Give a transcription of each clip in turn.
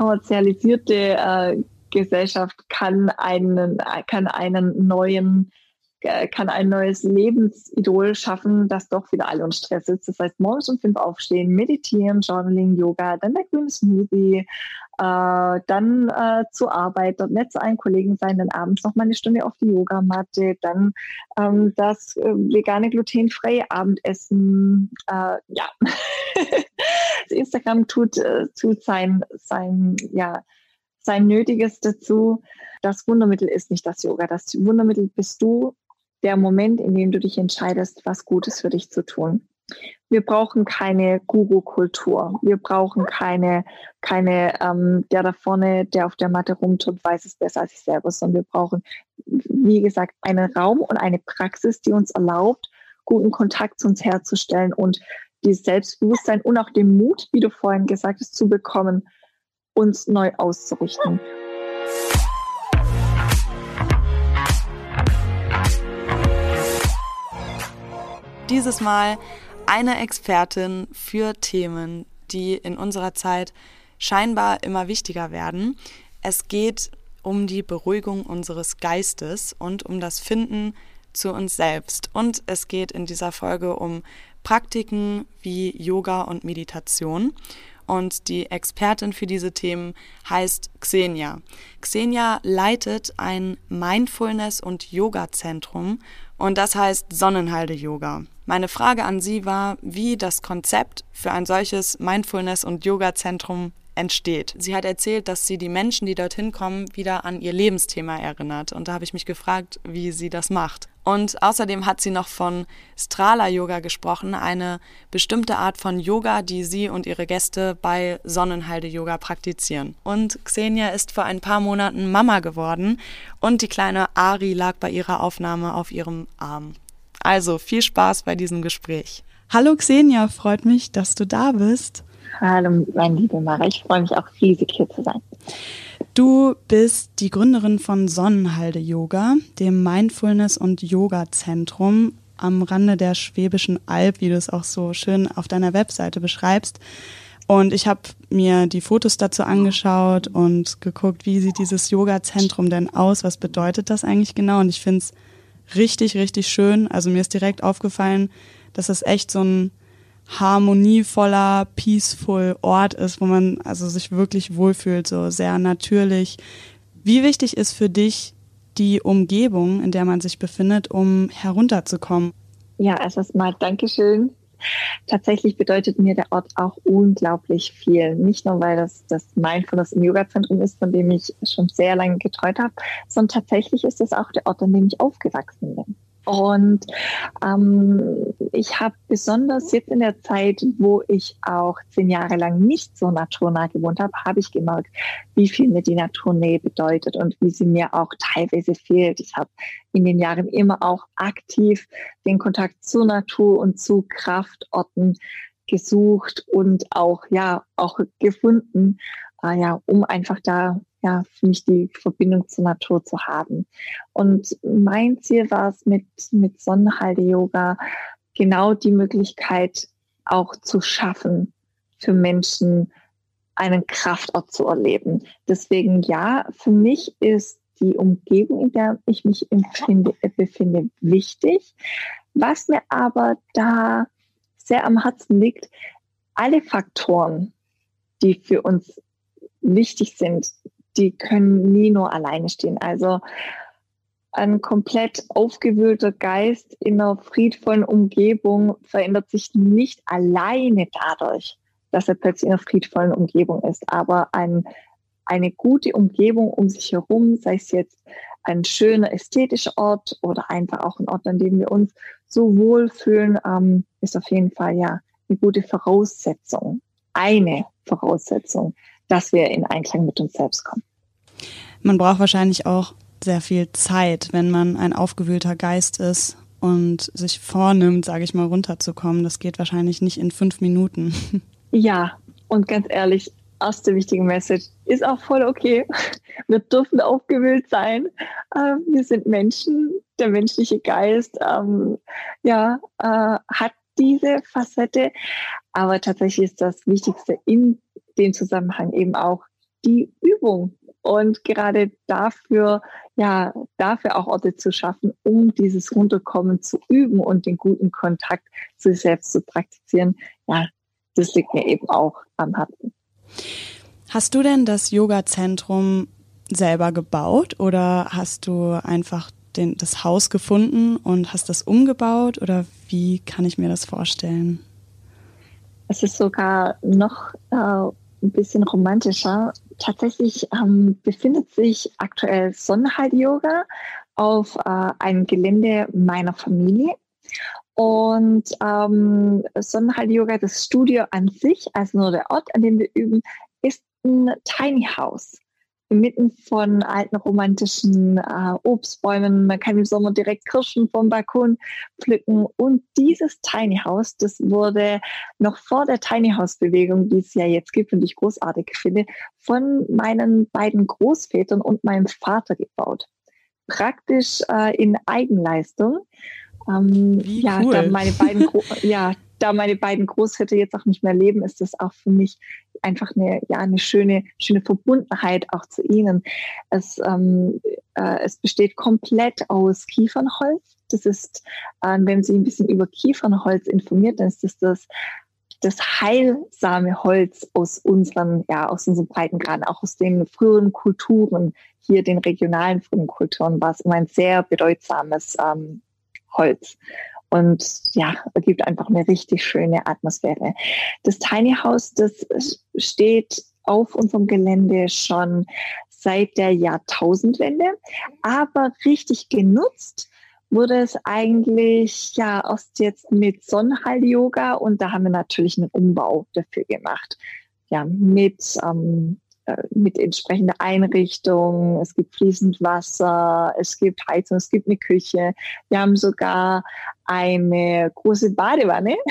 kommerzialisierte äh, Gesellschaft kann einen, kann einen neuen äh, kann ein neues Lebensidol schaffen, das doch wieder alle uns stresst. Das heißt, morgens um fünf aufstehen, meditieren, Journaling, Yoga, dann der grüne Smoothie, äh, dann äh, zur Arbeit, dort nett zu allen Kollegen sein, dann abends noch mal eine Stunde auf die Yogamatte, dann ähm, das äh, vegane, glutenfreie Abendessen. Äh, ja, Instagram tut, äh, tut sein, sein, ja, sein Nötiges dazu. Das Wundermittel ist nicht das Yoga. Das Wundermittel bist du der Moment, in dem du dich entscheidest, was Gutes für dich zu tun. Wir brauchen keine Guru-Kultur. Wir brauchen keine, keine ähm, der da vorne, der auf der Matte rumtut, weiß es besser als ich selber, sondern wir brauchen, wie gesagt, einen Raum und eine Praxis, die uns erlaubt, guten Kontakt zu uns herzustellen und dieses Selbstbewusstsein und auch den Mut, wie du vorhin gesagt hast, zu bekommen, uns neu auszurichten. dieses Mal eine Expertin für Themen, die in unserer Zeit scheinbar immer wichtiger werden. Es geht um die Beruhigung unseres Geistes und um das Finden zu uns selbst. Und es geht in dieser Folge um Praktiken wie Yoga und Meditation. Und die Expertin für diese Themen heißt Xenia. Xenia leitet ein Mindfulness- und Yoga-Zentrum und das heißt Sonnenhalde-Yoga. Meine Frage an Sie war, wie das Konzept für ein solches Mindfulness- und Yoga-Zentrum entsteht. Sie hat erzählt, dass sie die Menschen, die dorthin kommen, wieder an ihr Lebensthema erinnert. Und da habe ich mich gefragt, wie sie das macht. Und außerdem hat sie noch von Strala Yoga gesprochen, eine bestimmte Art von Yoga, die sie und ihre Gäste bei Sonnenhalde Yoga praktizieren. Und Xenia ist vor ein paar Monaten Mama geworden und die kleine Ari lag bei ihrer Aufnahme auf ihrem Arm. Also viel Spaß bei diesem Gespräch. Hallo Xenia, freut mich, dass du da bist. Hallo, meine liebe Mara, ich freue mich auch riesig hier zu sein. Du bist die Gründerin von Sonnenhalde Yoga, dem Mindfulness- und Yoga-Zentrum am Rande der Schwäbischen Alb, wie du es auch so schön auf deiner Webseite beschreibst. Und ich habe mir die Fotos dazu angeschaut und geguckt, wie sieht dieses Yoga-Zentrum denn aus? Was bedeutet das eigentlich genau? Und ich finde es richtig, richtig schön. Also mir ist direkt aufgefallen, dass das echt so ein harmonievoller, peaceful Ort ist, wo man also sich wirklich wohlfühlt, so sehr natürlich. Wie wichtig ist für dich die Umgebung, in der man sich befindet, um herunterzukommen? Ja, erstens mal Dankeschön. Tatsächlich bedeutet mir der Ort auch unglaublich viel. Nicht nur, weil das das Mindfulness im Yoga-Zentrum ist, von dem ich schon sehr lange getreut habe, sondern tatsächlich ist es auch der Ort, an dem ich aufgewachsen bin. Und ähm, ich habe besonders jetzt in der Zeit, wo ich auch zehn Jahre lang nicht so naturnah gewohnt habe, habe ich gemerkt, wie viel mir die Naturnähe bedeutet und wie sie mir auch teilweise fehlt. Ich habe in den Jahren immer auch aktiv den Kontakt zur Natur und zu Kraftorten gesucht und auch ja auch gefunden, äh, ja, um einfach da ja, für mich die Verbindung zur Natur zu haben. Und mein Ziel war es mit, mit Sonnenhalde-Yoga genau die Möglichkeit auch zu schaffen, für Menschen einen Kraftort zu erleben. Deswegen ja, für mich ist die Umgebung, in der ich mich empfinde, befinde, wichtig. Was mir aber da sehr am Herzen liegt, alle Faktoren, die für uns wichtig sind, die können nie nur alleine stehen. Also ein komplett aufgewühlter Geist in einer friedvollen Umgebung verändert sich nicht alleine dadurch, dass er plötzlich in einer friedvollen Umgebung ist. Aber ein, eine gute Umgebung um sich herum, sei es jetzt ein schöner ästhetischer Ort oder einfach auch ein Ort, an dem wir uns so wohlfühlen, ähm, ist auf jeden Fall ja eine gute Voraussetzung. Eine Voraussetzung, dass wir in Einklang mit uns selbst kommen. Man braucht wahrscheinlich auch sehr viel Zeit, wenn man ein aufgewühlter Geist ist und sich vornimmt, sage ich mal, runterzukommen. Das geht wahrscheinlich nicht in fünf Minuten. Ja, und ganz ehrlich, erste wichtige Message ist auch voll okay. Wir dürfen aufgewühlt sein. Ähm, wir sind Menschen. Der menschliche Geist, ähm, ja, äh, hat diese Facette. Aber tatsächlich ist das Wichtigste in dem Zusammenhang eben auch die Übung. Und gerade dafür, ja, dafür auch Orte zu schaffen, um dieses Runterkommen zu üben und den guten Kontakt zu sich selbst zu praktizieren, ja, das liegt mir eben auch am Herzen. Hast du denn das Yoga-Zentrum selber gebaut oder hast du einfach den, das Haus gefunden und hast das umgebaut oder wie kann ich mir das vorstellen? Es ist sogar noch äh, ein bisschen romantischer. Tatsächlich ähm, befindet sich aktuell Sonnenhalt-Yoga auf äh, einem Gelände meiner Familie. Und ähm, Sonnenhalt-Yoga, das Studio an sich, also nur der Ort, an dem wir üben, ist ein Tiny House inmitten von alten romantischen äh, Obstbäumen. Man kann im Sommer direkt Kirschen vom Balkon pflücken. Und dieses Tiny House, das wurde noch vor der Tiny House Bewegung, die es ja jetzt gibt und die ich großartig finde, von meinen beiden Großvätern und meinem Vater gebaut. Praktisch äh, in Eigenleistung. Ähm, Wie ja, cool. meine beiden, ja, da meine beiden Großväter jetzt auch nicht mehr leben, ist das auch für mich einfach eine, ja, eine schöne, schöne Verbundenheit auch zu ihnen. Es, ähm, äh, es besteht komplett aus Kiefernholz. Das ist, äh, wenn Sie ein bisschen über Kiefernholz informiert, dann ist das das das heilsame Holz aus unseren, ja, aus unseren Breitengraden, auch aus den früheren Kulturen, hier den regionalen frühen Kulturen, war es immer ein sehr bedeutsames ähm, Holz und ja, ergibt einfach eine richtig schöne Atmosphäre. Das Tiny House, das steht auf unserem Gelände schon seit der Jahrtausendwende, aber richtig genutzt wurde es eigentlich ja erst jetzt mit Sonnenhall-Yoga und da haben wir natürlich einen Umbau dafür gemacht. Ja, mit ähm, äh, mit entsprechender Einrichtung, es gibt fließend Wasser, es gibt Heizung, es gibt eine Küche. Wir haben sogar eine große Badewanne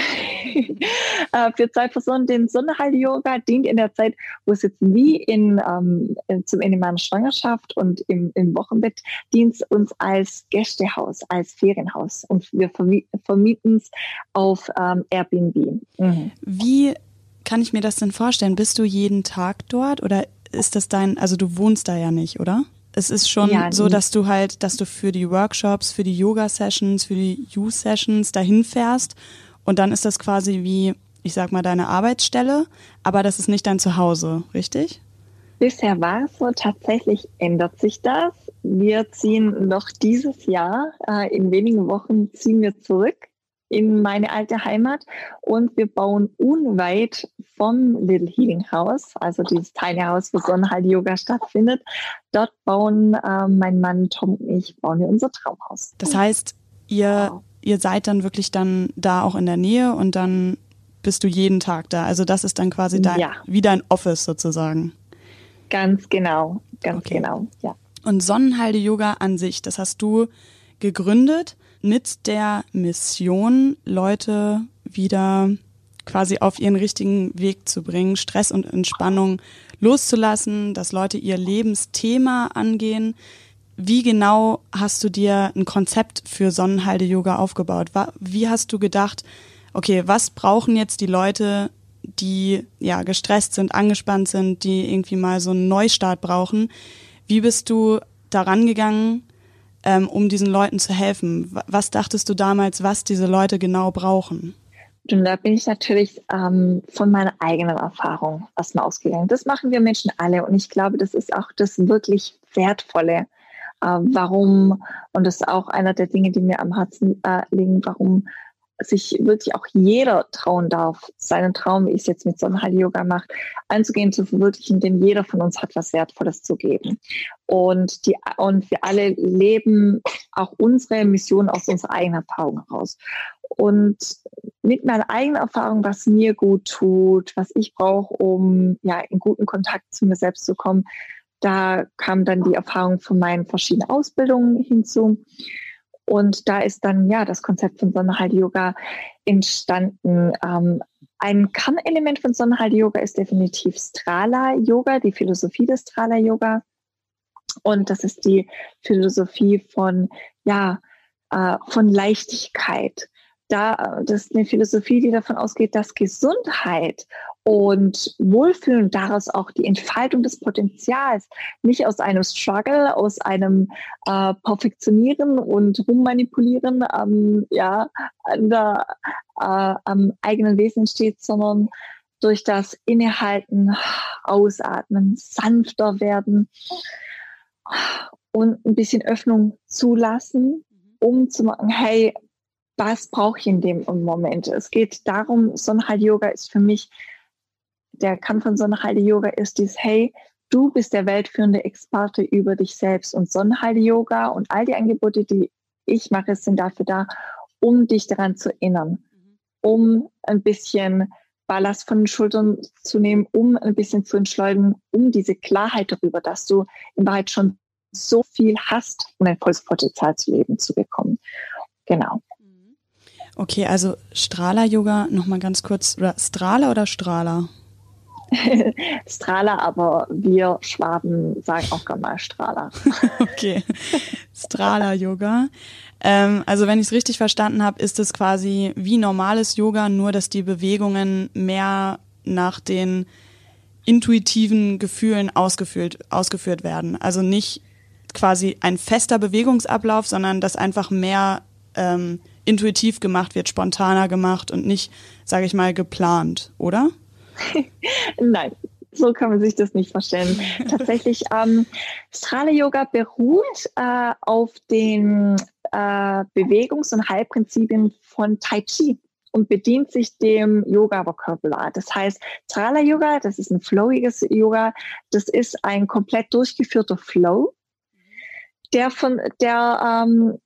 äh, für zwei Personen. Den Sonnenhall-Yoga dient in der Zeit, wo es jetzt wie in, ähm, zum Ende meiner Schwangerschaft und im, im Wochenbett dient es uns als Gästehaus, als Ferienhaus und wir vermieten es auf ähm, Airbnb. Mhm. Wie kann ich mir das denn vorstellen? Bist du jeden Tag dort oder ist das dein, also du wohnst da ja nicht, oder? Es ist schon ja, so, dass du halt, dass du für die Workshops, für die Yoga-Sessions, für die You-Sessions dahin fährst und dann ist das quasi wie, ich sag mal, deine Arbeitsstelle, aber das ist nicht dein Zuhause, richtig? Bisher war es so, tatsächlich ändert sich das. Wir ziehen noch dieses Jahr, äh, in wenigen Wochen ziehen wir zurück in meine alte Heimat und wir bauen unweit vom Little Healing House, also dieses Tiny House, wo Sonnenhalt Yoga stattfindet. Dort bauen äh, mein Mann Tom und ich bauen wir unser Traumhaus. Das heißt, ihr, wow. ihr seid dann wirklich dann da auch in der Nähe und dann bist du jeden Tag da. Also das ist dann quasi dein, ja. wie dein Office sozusagen. Ganz genau, ganz okay. genau, ja. Und Sonnenhalde Yoga an sich, das hast du gegründet mit der Mission, Leute wieder quasi auf ihren richtigen Weg zu bringen, Stress und Entspannung loszulassen, dass Leute ihr Lebensthema angehen. Wie genau hast du dir ein Konzept für Sonnenhalde-Yoga aufgebaut? Wie hast du gedacht, okay, was brauchen jetzt die Leute, die ja gestresst sind, angespannt sind, die irgendwie mal so einen Neustart brauchen? Wie bist du daran gegangen, ähm, um diesen Leuten zu helfen? Was dachtest du damals, was diese Leute genau brauchen? Und da bin ich natürlich ähm, von meiner eigenen Erfahrung erstmal ausgegangen. Das machen wir Menschen alle und ich glaube, das ist auch das wirklich Wertvolle. Äh, warum, und das ist auch einer der Dinge, die mir am Herzen äh, liegen, warum sich wirklich auch jeder trauen darf, seinen Traum, wie ich es jetzt mit Sonnenheil-Yoga mache, anzugehen, zu verwirklichen, denn jeder von uns hat was Wertvolles zu geben. Und, die, und wir alle leben auch unsere Mission aus unserer eigenen Erfahrung heraus. Und mit meiner eigenen Erfahrung, was mir gut tut, was ich brauche, um ja in guten Kontakt zu mir selbst zu kommen, da kam dann die Erfahrung von meinen verschiedenen Ausbildungen hinzu. Und da ist dann ja das Konzept von Sonnenhalt Yoga entstanden. Ähm, ein Kernelement von Sonnenhalt Yoga ist definitiv Strala Yoga, die Philosophie des Strala Yoga. Und das ist die Philosophie von, ja, äh, von Leichtigkeit, da, das ist eine Philosophie, die davon ausgeht, dass Gesundheit und Wohlfühlen daraus auch die Entfaltung des Potenzials nicht aus einem Struggle, aus einem äh, Perfektionieren und Rummanipulieren ähm, ja, an der, äh, am eigenen Wesen entsteht, sondern durch das Innehalten, Ausatmen, sanfter werden und ein bisschen Öffnung zulassen, um zu machen, hey, was brauche ich in dem Moment? Es geht darum, Sonnenheil Yoga ist für mich, der Kern von Sonnenheil Yoga ist dies, hey, du bist der weltführende Experte über dich selbst und Sonnenheil Yoga und all die Angebote, die ich mache, sind dafür da, um dich daran zu erinnern, um ein bisschen Ballast von den Schultern zu nehmen, um ein bisschen zu entschleunigen, um diese Klarheit darüber, dass du in Wahrheit schon so viel hast, um ein volles Potenzial zu leben zu bekommen. Genau. Okay, also Strahler-Yoga, nochmal ganz kurz, oder Strahler oder Strahler? Strahler, aber wir Schwaben sagen auch gerne mal Strahler. okay, Strahler-Yoga. Ähm, also wenn ich es richtig verstanden habe, ist es quasi wie normales Yoga, nur dass die Bewegungen mehr nach den intuitiven Gefühlen ausgeführt, ausgeführt werden. Also nicht quasi ein fester Bewegungsablauf, sondern dass einfach mehr ähm, intuitiv gemacht wird, spontaner gemacht und nicht, sage ich mal, geplant, oder? Nein, so kann man sich das nicht vorstellen. Tatsächlich, ähm, Strale Yoga beruht äh, auf den äh, Bewegungs- und Heilprinzipien von Tai Chi und bedient sich dem Yoga-Vokabular. Das heißt, Strala Yoga, das ist ein flowiges Yoga, das ist ein komplett durchgeführter Flow der von der ähm,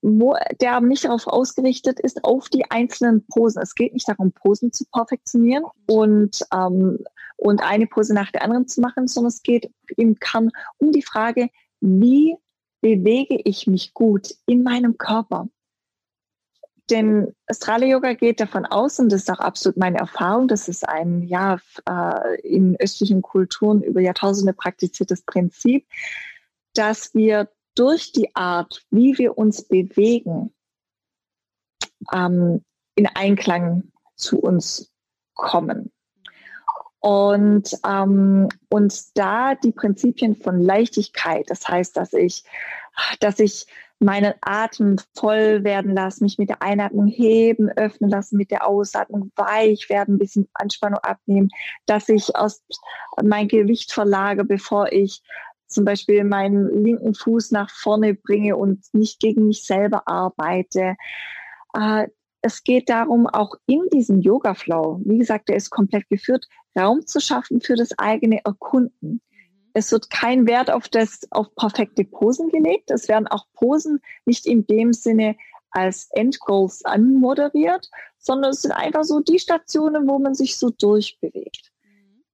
der nicht darauf ausgerichtet ist auf die einzelnen Posen. Es geht nicht darum, Posen zu perfektionieren und ähm, und eine Pose nach der anderen zu machen, sondern es geht im Kern um die Frage, wie bewege ich mich gut in meinem Körper? Denn Astrale Yoga geht davon aus, und das ist auch absolut meine Erfahrung, das ist ein ja äh, in östlichen Kulturen über Jahrtausende praktiziertes Prinzip, dass wir durch die Art, wie wir uns bewegen, ähm, in Einklang zu uns kommen. Und, ähm, und da die Prinzipien von Leichtigkeit, das heißt, dass ich, dass ich meinen Atem voll werden lasse, mich mit der Einatmung heben, öffnen lassen, mit der Ausatmung weich werden, ein bisschen Anspannung abnehmen, dass ich aus mein Gewicht verlage, bevor ich zum Beispiel meinen linken Fuß nach vorne bringe und nicht gegen mich selber arbeite. Äh, es geht darum, auch in diesem Yoga-Flow, wie gesagt, der ist komplett geführt, Raum zu schaffen für das eigene Erkunden. Es wird kein Wert auf das, auf perfekte Posen gelegt. Es werden auch Posen nicht in dem Sinne als Endgoals anmoderiert, sondern es sind einfach so die Stationen, wo man sich so durchbewegt.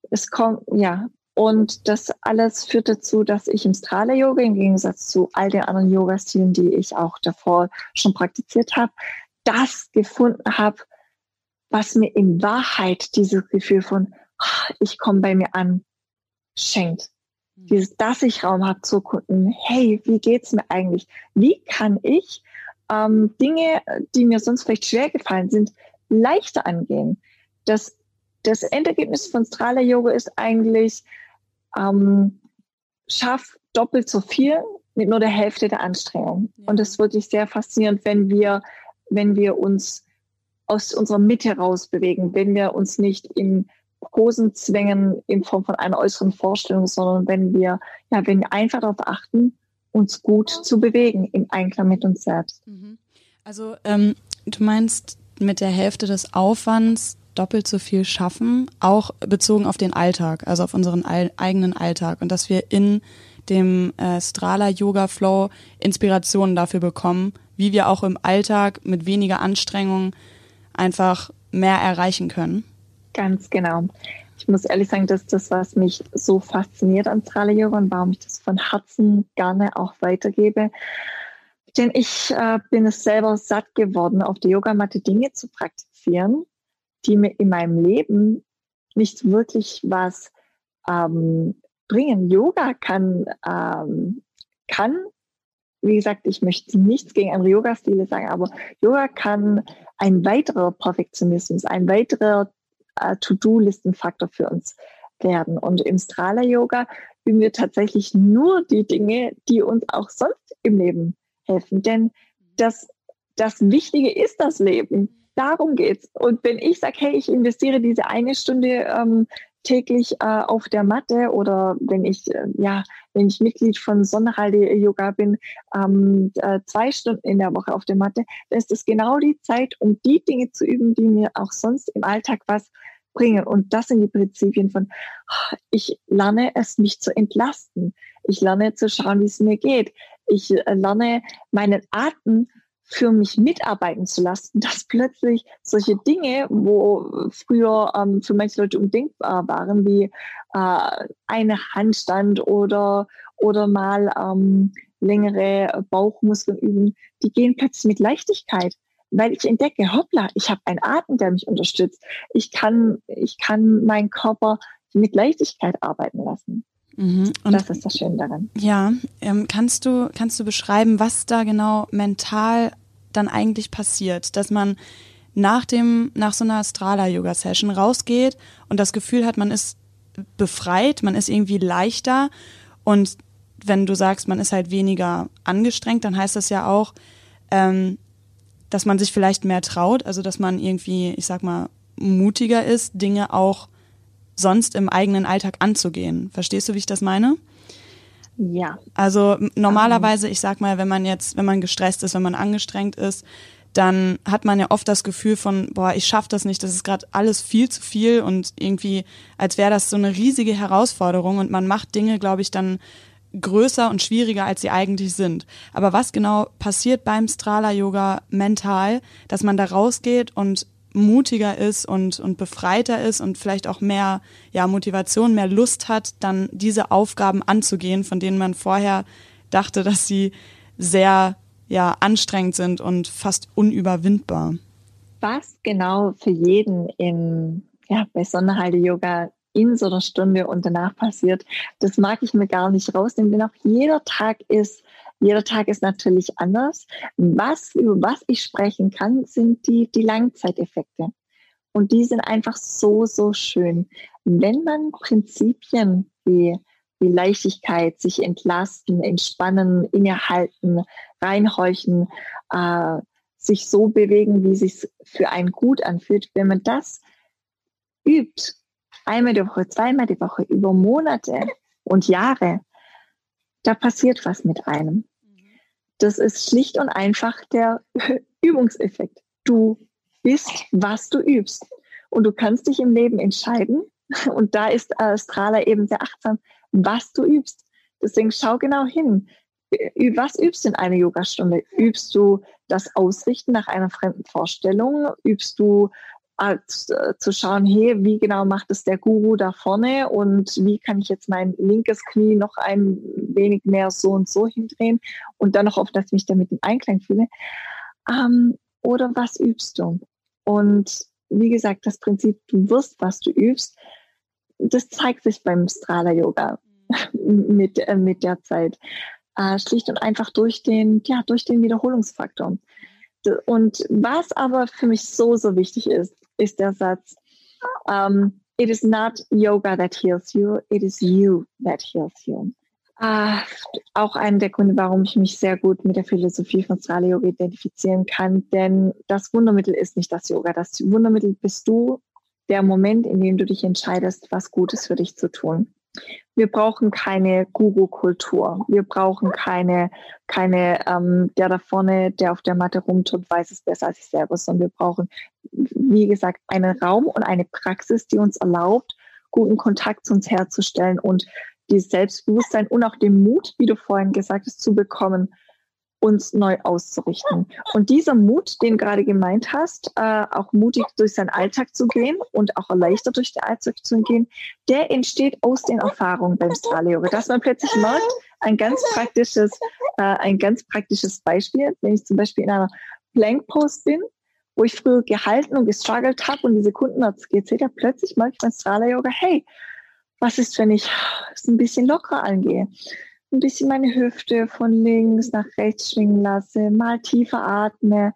Es kommt, ja, und das alles führt dazu, dass ich im Strahler-Yoga im Gegensatz zu all den anderen Yoga-Stilen, die ich auch davor schon praktiziert habe, das gefunden habe, was mir in Wahrheit dieses Gefühl von, ah, ich komme bei mir an, schenkt. Mhm. Dieses, dass ich Raum habe zu gucken, hey, wie geht's mir eigentlich? Wie kann ich ähm, Dinge, die mir sonst vielleicht schwer gefallen sind, leichter angehen? Das, das Endergebnis von Strahler Yoga ist eigentlich, ähm, schaff doppelt so viel mit nur der Hälfte der Anstrengung. Ja. Und das ist wirklich sehr faszinierend, wenn wir, wenn wir uns aus unserer Mitte raus bewegen, wenn wir uns nicht in Posen zwängen in Form von einer äußeren Vorstellung, sondern wenn wir, ja, wenn wir einfach darauf achten, uns gut zu bewegen im Einklang mit uns selbst. Mhm. Also ähm, du meinst mit der Hälfte des Aufwands doppelt so viel schaffen, auch bezogen auf den Alltag, also auf unseren eigenen Alltag und dass wir in dem äh, Strala Yoga Flow Inspirationen dafür bekommen, wie wir auch im Alltag mit weniger Anstrengung einfach mehr erreichen können. Ganz genau. Ich muss ehrlich sagen, das ist das, was mich so fasziniert an Strala Yoga und warum ich das von Herzen gerne auch weitergebe. Denn ich äh, bin es selber satt geworden, auf der Yogamatte Dinge zu praktizieren, die mir in meinem Leben nicht wirklich was ähm, bringen. Yoga kann, ähm, kann wie gesagt, ich möchte nichts gegen andere Yoga-Stile sagen, aber Yoga kann ein weiterer Perfektionismus, ein weiterer äh, To-Do-Listenfaktor für uns werden. Und im Strala-Yoga üben wir tatsächlich nur die Dinge, die uns auch sonst im Leben helfen. Denn das, das Wichtige ist das Leben. Darum geht's. Und wenn ich sage, hey, ich investiere diese eine Stunde ähm, täglich äh, auf der Matte oder wenn ich äh, ja wenn ich Mitglied von Sonnenhalde Yoga bin ähm, äh, zwei Stunden in der Woche auf der Matte dann ist das genau die Zeit um die Dinge zu üben die mir auch sonst im Alltag was bringen. Und das sind die Prinzipien von ich lerne es mich zu entlasten. Ich lerne zu schauen wie es mir geht. Ich äh, lerne meinen Atem für mich mitarbeiten zu lassen, dass plötzlich solche Dinge, wo früher ähm, für manche Leute undenkbar waren, wie äh, eine Handstand oder, oder mal ähm, längere Bauchmuskeln üben, die gehen plötzlich mit Leichtigkeit, weil ich entdecke, hoppla, ich habe einen Atem, der mich unterstützt. Ich kann, ich kann meinen Körper mit Leichtigkeit arbeiten lassen. Mhm. das ist das Schöne daran. Ja, ähm, kannst du kannst du beschreiben, was da genau mental dann eigentlich passiert, dass man nach dem nach so einer Strala Yoga Session rausgeht und das Gefühl hat, man ist befreit, man ist irgendwie leichter und wenn du sagst, man ist halt weniger angestrengt, dann heißt das ja auch, ähm, dass man sich vielleicht mehr traut, also dass man irgendwie, ich sag mal, mutiger ist, Dinge auch sonst im eigenen Alltag anzugehen. Verstehst du, wie ich das meine? Ja. Also normalerweise, ich sag mal, wenn man jetzt, wenn man gestresst ist, wenn man angestrengt ist, dann hat man ja oft das Gefühl von, boah, ich schaff das nicht, das ist gerade alles viel zu viel und irgendwie, als wäre das so eine riesige Herausforderung und man macht Dinge, glaube ich, dann größer und schwieriger, als sie eigentlich sind. Aber was genau passiert beim Strala Yoga mental, dass man da rausgeht und mutiger ist und, und befreiter ist und vielleicht auch mehr ja, Motivation, mehr Lust hat, dann diese Aufgaben anzugehen, von denen man vorher dachte, dass sie sehr ja, anstrengend sind und fast unüberwindbar. Was genau für jeden in, ja, bei Sonnenhalde Yoga in so einer Stunde und danach passiert, das mag ich mir gar nicht rausnehmen, denn auch jeder Tag ist jeder Tag ist natürlich anders. Was, über was ich sprechen kann, sind die, die Langzeiteffekte. Und die sind einfach so, so schön. Wenn man Prinzipien wie, wie Leichtigkeit, sich entlasten, entspannen, innehalten, reinhorchen, äh, sich so bewegen, wie es sich für einen gut anfühlt, wenn man das übt, einmal die Woche, zweimal die Woche, über Monate und Jahre, da passiert was mit einem. Das ist schlicht und einfach der Übungseffekt. Du bist, was du übst. Und du kannst dich im Leben entscheiden. Und da ist äh, Strahler eben sehr achtsam, was du übst. Deswegen schau genau hin. Was übst du in einer Yogastunde? Übst du das Ausrichten nach einer fremden Vorstellung? Übst du als, äh, zu schauen, hey, wie genau macht es der Guru da vorne und wie kann ich jetzt mein linkes Knie noch ein wenig mehr so und so hindrehen und dann noch auf, dass ich mich damit im Einklang fühle. Ähm, oder was übst du? Und wie gesagt, das Prinzip, du wirst, was du übst, das zeigt sich beim Strala Yoga mit, äh, mit der Zeit. Äh, schlicht und einfach durch den, ja, durch den Wiederholungsfaktor. Und was aber für mich so, so wichtig ist, ist der Satz, um, it is not yoga that heals you, it is you that heals you. Uh, auch einer der Gründe, warum ich mich sehr gut mit der Philosophie von Strala Yoga identifizieren kann, denn das Wundermittel ist nicht das Yoga. Das Wundermittel bist du, der Moment, in dem du dich entscheidest, was Gutes für dich zu tun. Wir brauchen keine Guru-Kultur. Wir brauchen keine, keine ähm, der da vorne, der auf der Matte rumtut, weiß es besser als ich selber, sondern wir brauchen, wie gesagt, einen Raum und eine Praxis, die uns erlaubt, guten Kontakt zu uns herzustellen und dieses Selbstbewusstsein und auch den Mut, wie du vorhin gesagt hast, zu bekommen, uns neu auszurichten. Und dieser Mut, den gerade gemeint hast, äh, auch mutig durch seinen Alltag zu gehen und auch erleichtert durch den Alltag zu gehen, der entsteht aus den Erfahrungen beim Strahleyoga. Dass man plötzlich merkt, ein ganz praktisches, äh, ein ganz praktisches Beispiel, wenn ich zum Beispiel in einer Plank Pose bin, wo ich früher gehalten und gestruggelt habe und die Sekunden gezählt habe, plötzlich merke ich beim Strahler Yoga, hey, was ist, wenn ich es ein bisschen lockerer angehe? Ein bisschen meine Hüfte von links nach rechts schwingen lasse, mal tiefer atme,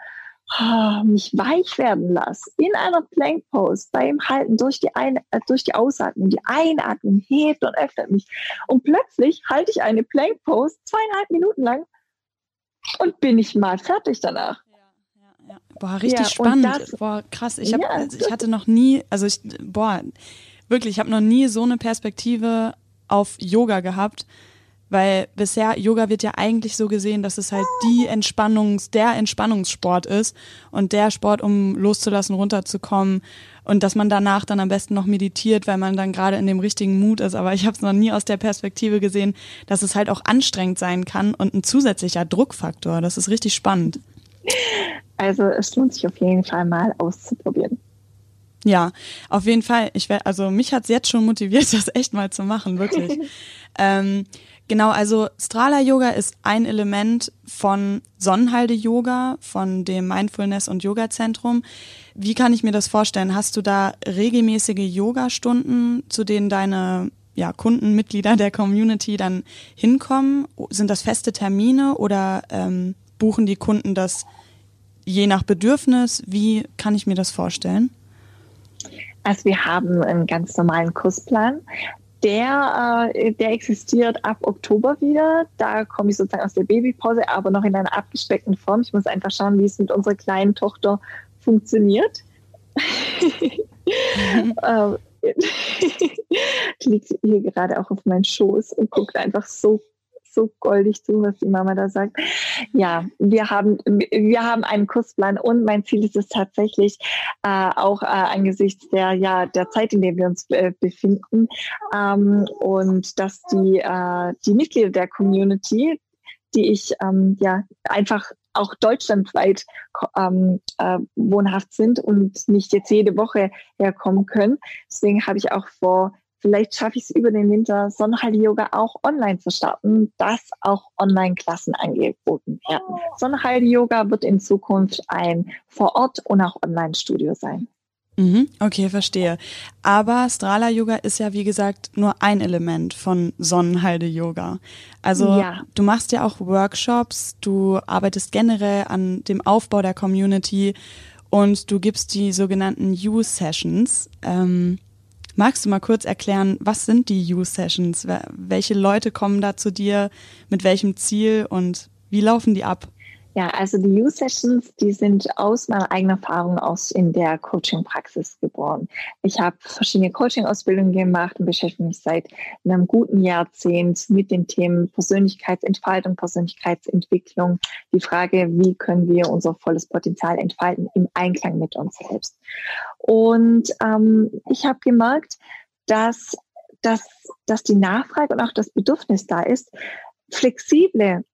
oh, mich weich werden lasse, in einer Plank Pose, beim Halten durch die, Ein äh, durch die Ausatmung, die Einatmung hebt und öffnet mich. Und plötzlich halte ich eine Plank Pose zweieinhalb Minuten lang und bin ich mal fertig danach. Ja, Boah, richtig ja, spannend. Das, boah, krass. Ich, hab, also ich hatte noch nie, also ich, boah, wirklich, ich habe noch nie so eine Perspektive auf Yoga gehabt, weil bisher Yoga wird ja eigentlich so gesehen, dass es halt die Entspannungs, der Entspannungssport ist und der Sport, um loszulassen, runterzukommen und dass man danach dann am besten noch meditiert, weil man dann gerade in dem richtigen Mut ist. Aber ich habe es noch nie aus der Perspektive gesehen, dass es halt auch anstrengend sein kann und ein zusätzlicher Druckfaktor. Das ist richtig spannend. Also es lohnt sich auf jeden Fall mal auszuprobieren. Ja, auf jeden Fall. Ich wär, also mich hat's jetzt schon motiviert, das echt mal zu machen, wirklich. ähm, genau, also Strala Yoga ist ein Element von Sonnenhalde Yoga, von dem Mindfulness und Yoga Zentrum. Wie kann ich mir das vorstellen? Hast du da regelmäßige Yoga-Stunden, zu denen deine ja, Kunden, Mitglieder der Community dann hinkommen? Sind das feste Termine oder ähm, buchen die Kunden das je nach Bedürfnis? Wie kann ich mir das vorstellen? Also wir haben einen ganz normalen Kursplan. Der, äh, der existiert ab Oktober wieder. Da komme ich sozusagen aus der Babypause, aber noch in einer abgespeckten Form. Ich muss einfach schauen, wie es mit unserer kleinen Tochter funktioniert. Mhm. die liegt hier gerade auch auf meinem Schoß und guckt einfach so so goldig zu, was die Mama da sagt. Ja, wir haben, wir haben einen Kursplan und mein Ziel ist es tatsächlich, äh, auch äh, angesichts der, ja, der Zeit, in der wir uns äh, befinden, ähm, und dass die, äh, die Mitglieder der Community, die ich ähm, ja einfach auch deutschlandweit ähm, äh, wohnhaft sind und nicht jetzt jede Woche herkommen können. Deswegen habe ich auch vor, Vielleicht schaffe ich es über den Winter, Sonnenheil-Yoga auch online zu starten, dass auch Online-Klassen angeboten werden. Oh. Sonnenheil-Yoga wird in Zukunft ein Vor-Ort- und auch Online-Studio sein. Mhm, okay, verstehe. Aber Strala Yoga ist ja, wie gesagt, nur ein Element von Sonnenhalde Yoga. Also ja. du machst ja auch Workshops, du arbeitest generell an dem Aufbau der Community und du gibst die sogenannten U-Sessions. Ähm, Magst du mal kurz erklären, was sind die U-Sessions? Welche Leute kommen da zu dir? Mit welchem Ziel und wie laufen die ab? Ja, also die U-Sessions, die sind aus meiner eigenen Erfahrung aus in der Coaching-Praxis geboren. Ich habe verschiedene Coaching-Ausbildungen gemacht und beschäftige mich seit einem guten Jahrzehnt mit den Themen Persönlichkeitsentfaltung, Persönlichkeitsentwicklung. Die Frage, wie können wir unser volles Potenzial entfalten im Einklang mit uns selbst. Und ähm, ich habe gemerkt, dass, dass, dass die Nachfrage und auch das Bedürfnis da ist, flexible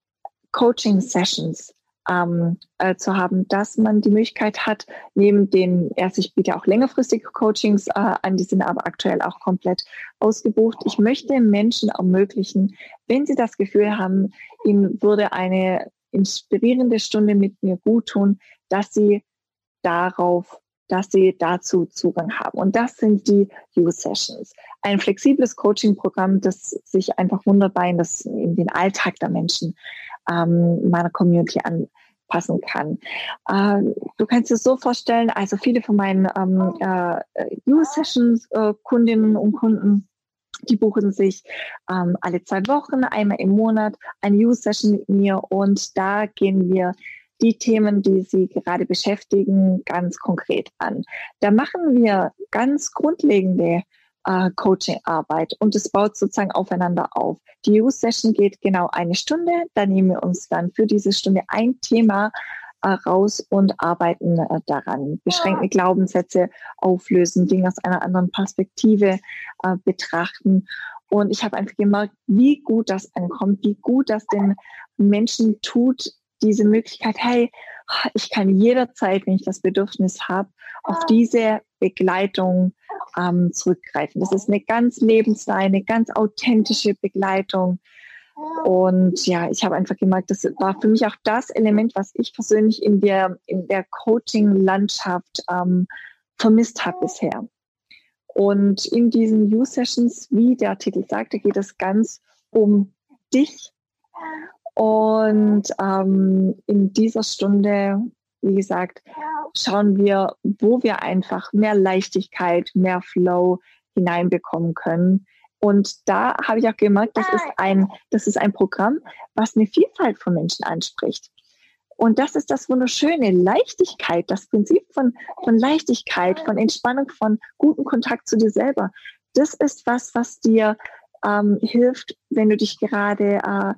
Coaching-Sessions ähm, äh, zu haben, dass man die Möglichkeit hat, neben den, erst ich biete auch längerfristige Coachings äh, an, die sind aber aktuell auch komplett ausgebucht. Ich möchte Menschen ermöglichen, wenn sie das Gefühl haben, ihnen würde eine inspirierende Stunde mit mir gut tun, dass sie darauf dass sie dazu Zugang haben. Und das sind die U-Sessions. Ein flexibles Coaching-Programm, das sich einfach wunderbar in, das, in den Alltag der Menschen ähm, meiner Community anpassen kann. Ähm, du kannst dir so vorstellen, also viele von meinen ähm, äh, U-Sessions-Kundinnen äh, und Kunden, die buchen sich ähm, alle zwei Wochen, einmal im Monat eine U-Session mit mir und da gehen wir die Themen, die Sie gerade beschäftigen, ganz konkret an. Da machen wir ganz grundlegende äh, Coaching-Arbeit und es baut sozusagen aufeinander auf. Die Use-Session geht genau eine Stunde. Da nehmen wir uns dann für diese Stunde ein Thema äh, raus und arbeiten äh, daran. Beschränkte Glaubenssätze auflösen, Dinge aus einer anderen Perspektive äh, betrachten. Und ich habe einfach gemerkt, wie gut das ankommt, wie gut das den Menschen tut, diese Möglichkeit, hey, ich kann jederzeit, wenn ich das Bedürfnis habe, auf diese Begleitung ähm, zurückgreifen. Das ist eine ganz lebensnahe, eine ganz authentische Begleitung. Und ja, ich habe einfach gemerkt, das war für mich auch das Element, was ich persönlich in der, in der Coaching-Landschaft ähm, vermisst habe bisher. Und in diesen U-Sessions, wie der Titel sagte, geht es ganz um dich. Und ähm, in dieser Stunde, wie gesagt, schauen wir, wo wir einfach mehr Leichtigkeit, mehr Flow hineinbekommen können. Und da habe ich auch gemerkt, das ist ein, das ist ein Programm, was eine Vielfalt von Menschen anspricht. Und das ist das Wunderschöne. Leichtigkeit, das Prinzip von, von Leichtigkeit, von Entspannung, von gutem Kontakt zu dir selber. Das ist was, was dir ähm, hilft, wenn du dich gerade äh,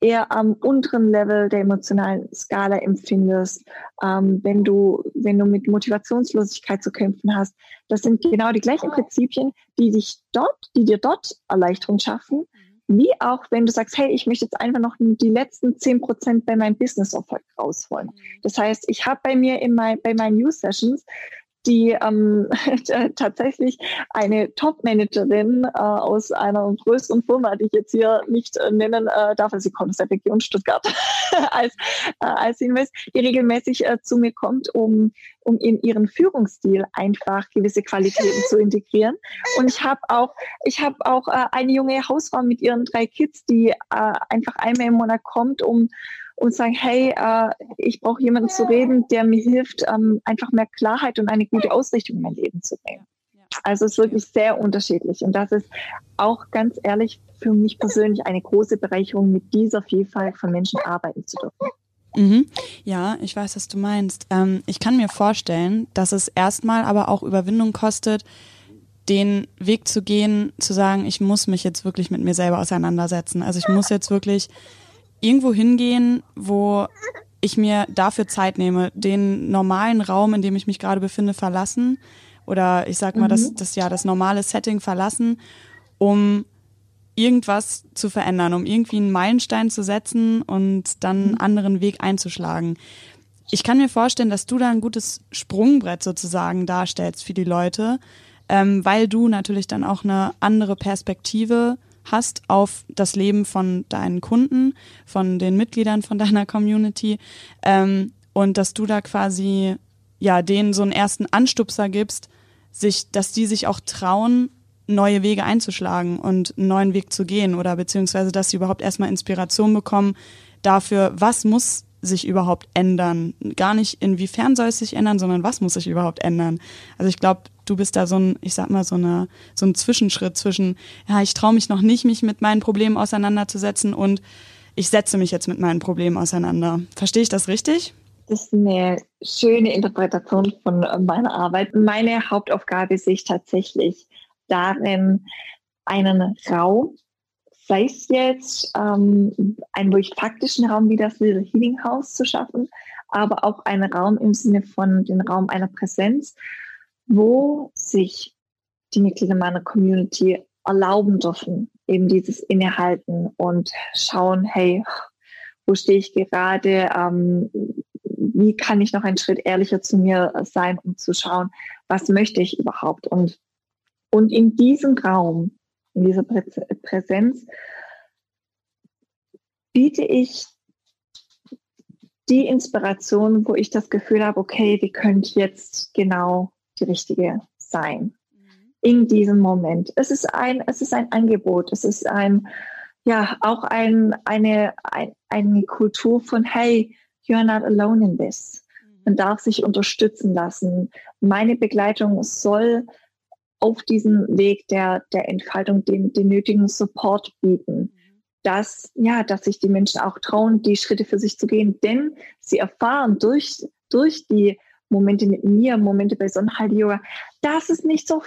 eher am unteren Level der emotionalen Skala empfindest, ähm, wenn du, wenn du mit Motivationslosigkeit zu kämpfen hast. Das sind genau die gleichen Prinzipien, die dich dort, die dir dort Erleichterung schaffen, wie auch wenn du sagst, hey, ich möchte jetzt einfach noch die letzten zehn Prozent bei meinem Business-Erfolg rausholen. Mhm. Das heißt, ich habe bei mir in mein, bei meinen News-Sessions die ähm, tatsächlich eine Top-Managerin äh, aus einer größeren Firma, die ich jetzt hier nicht äh, nennen äh, darf, also sie kommt aus der Region Stuttgart, als, äh, als Hinweis, die regelmäßig äh, zu mir kommt, um, um in ihren Führungsstil einfach gewisse Qualitäten zu integrieren. Und ich habe auch, ich habe auch äh, eine junge Hausfrau mit ihren drei Kids, die äh, einfach einmal im Monat kommt, um und sagen, hey, äh, ich brauche jemanden zu reden, der mir hilft, ähm, einfach mehr Klarheit und eine gute Ausrichtung in mein Leben zu bringen. Also es ist wirklich sehr unterschiedlich. Und das ist auch ganz ehrlich für mich persönlich eine große Bereicherung, mit dieser Vielfalt von Menschen arbeiten zu dürfen. Mhm. Ja, ich weiß, was du meinst. Ähm, ich kann mir vorstellen, dass es erstmal aber auch Überwindung kostet, den Weg zu gehen, zu sagen, ich muss mich jetzt wirklich mit mir selber auseinandersetzen. Also ich muss jetzt wirklich irgendwo hingehen, wo ich mir dafür Zeit nehme, den normalen Raum, in dem ich mich gerade befinde, verlassen oder ich sag mal, mhm. das, das ja das normale Setting verlassen, um irgendwas zu verändern, um irgendwie einen Meilenstein zu setzen und dann einen mhm. anderen Weg einzuschlagen. Ich kann mir vorstellen, dass du da ein gutes Sprungbrett sozusagen darstellst für die Leute, ähm, weil du natürlich dann auch eine andere Perspektive hast auf das Leben von deinen Kunden, von den Mitgliedern von deiner Community ähm, und dass du da quasi ja denen so einen ersten Anstupser gibst, sich, dass die sich auch trauen, neue Wege einzuschlagen und einen neuen Weg zu gehen oder beziehungsweise, dass sie überhaupt erstmal Inspiration bekommen dafür, was muss sich überhaupt ändern. Gar nicht inwiefern soll es sich ändern, sondern was muss sich überhaupt ändern. Also ich glaube, du bist da so ein, ich sag mal, so, eine, so ein Zwischenschritt zwischen, ja, ich traue mich noch nicht, mich mit meinen Problemen auseinanderzusetzen und ich setze mich jetzt mit meinen Problemen auseinander. Verstehe ich das richtig? Das ist eine schöne Interpretation von meiner Arbeit. Meine Hauptaufgabe sehe ich tatsächlich darin, einen Raum sei es jetzt ähm, einen wirklich faktischen Raum wie das Little Healing House zu schaffen, aber auch einen Raum im Sinne von den Raum einer Präsenz, wo sich die Mitglieder meiner Community erlauben dürfen, eben dieses Innehalten und schauen, hey, wo stehe ich gerade, ähm, wie kann ich noch einen Schritt ehrlicher zu mir sein, um zu schauen, was möchte ich überhaupt. Und, und in diesem Raum in dieser Prä Präsenz, biete ich die Inspiration, wo ich das Gefühl habe, okay, die könnte jetzt genau die richtige sein. Mhm. In diesem Moment. Es ist ein, es ist ein Angebot. Es ist ein, ja, auch ein, eine, ein, eine Kultur von, hey, you're not alone in this. Mhm. Man darf sich unterstützen lassen. Meine Begleitung soll auf diesem Weg der, der Entfaltung den, den nötigen Support bieten. Dass, ja, dass sich die Menschen auch trauen, die Schritte für sich zu gehen, denn sie erfahren durch, durch die Momente mit mir, Momente bei Sonnenhalt Yoga, dass es nicht so,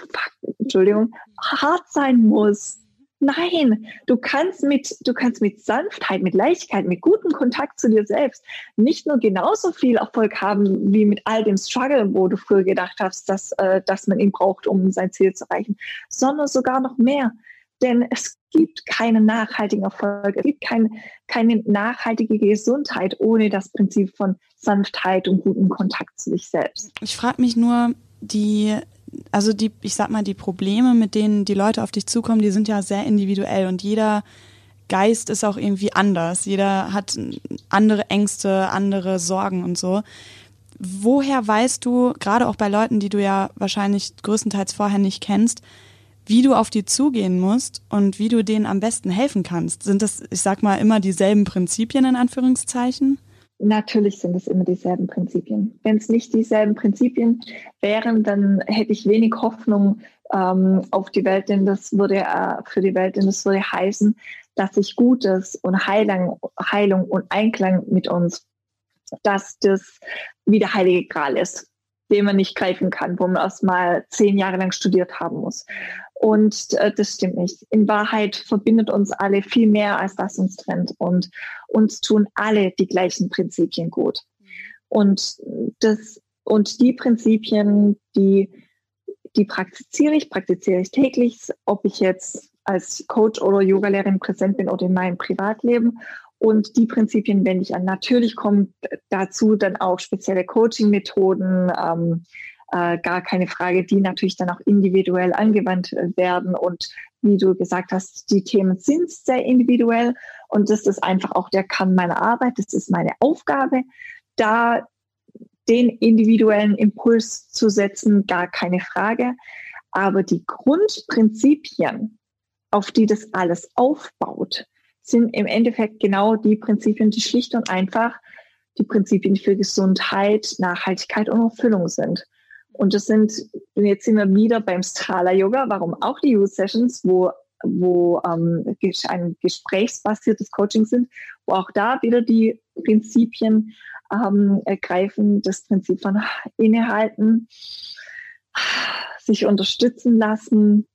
Entschuldigung, hart sein muss. Nein, du kannst mit, du kannst mit Sanftheit, mit Leichtigkeit, mit gutem Kontakt zu dir selbst nicht nur genauso viel Erfolg haben wie mit all dem Struggle, wo du früher gedacht hast, dass, äh, dass man ihn braucht, um sein Ziel zu erreichen, sondern sogar noch mehr. Denn es gibt keinen nachhaltigen Erfolg, es gibt kein, keine nachhaltige Gesundheit ohne das Prinzip von Sanftheit und gutem Kontakt zu sich selbst. Ich frage mich nur, die also die, ich sag mal, die Probleme, mit denen die Leute auf dich zukommen, die sind ja sehr individuell und jeder Geist ist auch irgendwie anders. Jeder hat andere Ängste, andere Sorgen und so. Woher weißt du, gerade auch bei Leuten, die du ja wahrscheinlich größtenteils vorher nicht kennst, wie du auf die zugehen musst und wie du denen am besten helfen kannst. Sind das, ich sag mal, immer dieselben Prinzipien in Anführungszeichen? Natürlich sind es immer dieselben Prinzipien. Wenn es nicht dieselben Prinzipien wären, dann hätte ich wenig Hoffnung ähm, auf die Welt, denn das würde äh, für die Welt, denn das würde heißen, dass sich Gutes und Heilung, Heilung und Einklang mit uns, dass das wie der Heilige Gral ist, den man nicht greifen kann, wo man erst mal zehn Jahre lang studiert haben muss. Und äh, das stimmt nicht. In Wahrheit verbindet uns alle viel mehr, als das uns trennt. Und uns tun alle die gleichen Prinzipien gut. Und das, und die Prinzipien, die, die praktiziere ich, praktiziere ich täglich, ob ich jetzt als Coach oder Yogalehrerin präsent bin oder in meinem Privatleben. Und die Prinzipien wende ich an. Natürlich kommen dazu dann auch spezielle Coaching-Methoden, ähm, äh, gar keine Frage, die natürlich dann auch individuell angewandt äh, werden. Und wie du gesagt hast, die Themen sind sehr individuell. Und das ist einfach auch der Kern meiner Arbeit. Das ist meine Aufgabe, da den individuellen Impuls zu setzen, gar keine Frage. Aber die Grundprinzipien, auf die das alles aufbaut, sind im Endeffekt genau die Prinzipien, die schlicht und einfach die Prinzipien für Gesundheit, Nachhaltigkeit und Erfüllung sind. Und das sind, jetzt sind wir wieder beim Strala Yoga, warum auch die Youth Sessions, wo, wo ähm, ein gesprächsbasiertes Coaching sind, wo auch da wieder die Prinzipien ähm, ergreifen, das Prinzip von innehalten, sich unterstützen lassen,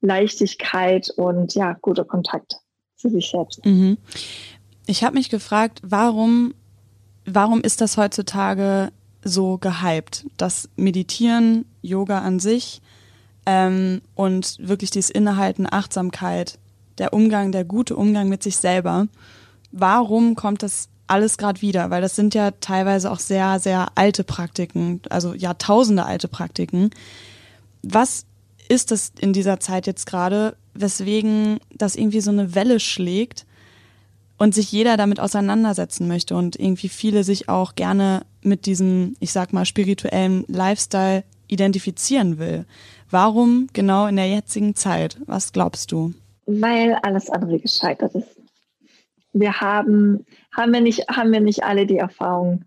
Leichtigkeit und ja, guter Kontakt zu sich selbst. Mhm. Ich habe mich gefragt, warum, warum ist das heutzutage so gehypt? Das Meditieren, Yoga an sich ähm, und wirklich dieses Innehalten, Achtsamkeit, der Umgang, der gute Umgang mit sich selber. Warum kommt das alles gerade wieder? Weil das sind ja teilweise auch sehr, sehr alte Praktiken, also Jahrtausende alte Praktiken. Was ist es in dieser Zeit jetzt gerade, weswegen das irgendwie so eine Welle schlägt und sich jeder damit auseinandersetzen möchte und irgendwie viele sich auch gerne mit diesem, ich sag mal, spirituellen Lifestyle identifizieren will. Warum genau in der jetzigen Zeit? Was glaubst du? Weil alles andere gescheitert ist. Wir haben, haben wir nicht, haben wir nicht alle die Erfahrung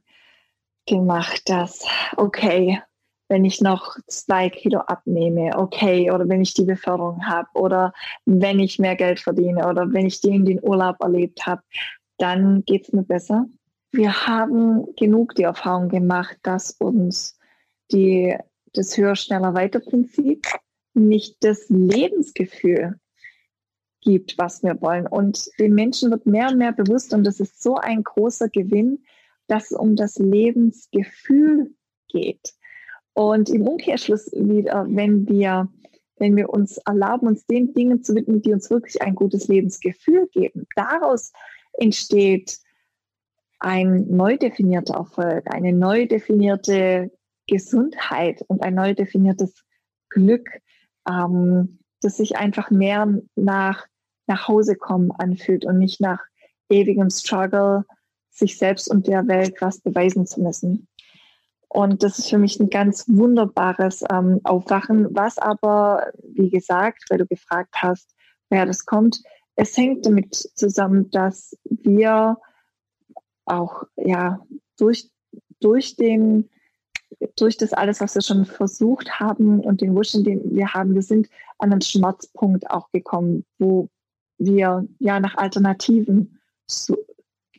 gemacht, dass, okay, wenn ich noch zwei Kilo abnehme, okay, oder wenn ich die Beförderung habe, oder wenn ich mehr Geld verdiene, oder wenn ich den, den Urlaub erlebt habe, dann geht es mir besser. Wir haben genug die Erfahrung gemacht, dass uns die, das Höher, Schneller, Weiter Prinzip nicht das Lebensgefühl gibt, was wir wollen. Und den Menschen wird mehr und mehr bewusst, und das ist so ein großer Gewinn, dass es um das Lebensgefühl geht. Und im Umkehrschluss wieder, wenn wir, wenn wir uns erlauben, uns den Dingen zu widmen, die uns wirklich ein gutes Lebensgefühl geben, daraus entsteht ein neu definierter Erfolg, eine neu definierte Gesundheit und ein neu definiertes Glück, ähm, das sich einfach mehr nach nach Hause kommen anfühlt und nicht nach ewigem Struggle, sich selbst und der Welt was beweisen zu müssen. Und das ist für mich ein ganz wunderbares ähm, Aufwachen, was aber, wie gesagt, weil du gefragt hast, wer das kommt, es hängt damit zusammen, dass wir auch ja durch, durch den durch das alles, was wir schon versucht haben und den Wunsch, den wir haben, wir sind an einen Schmerzpunkt auch gekommen, wo wir ja nach Alternativen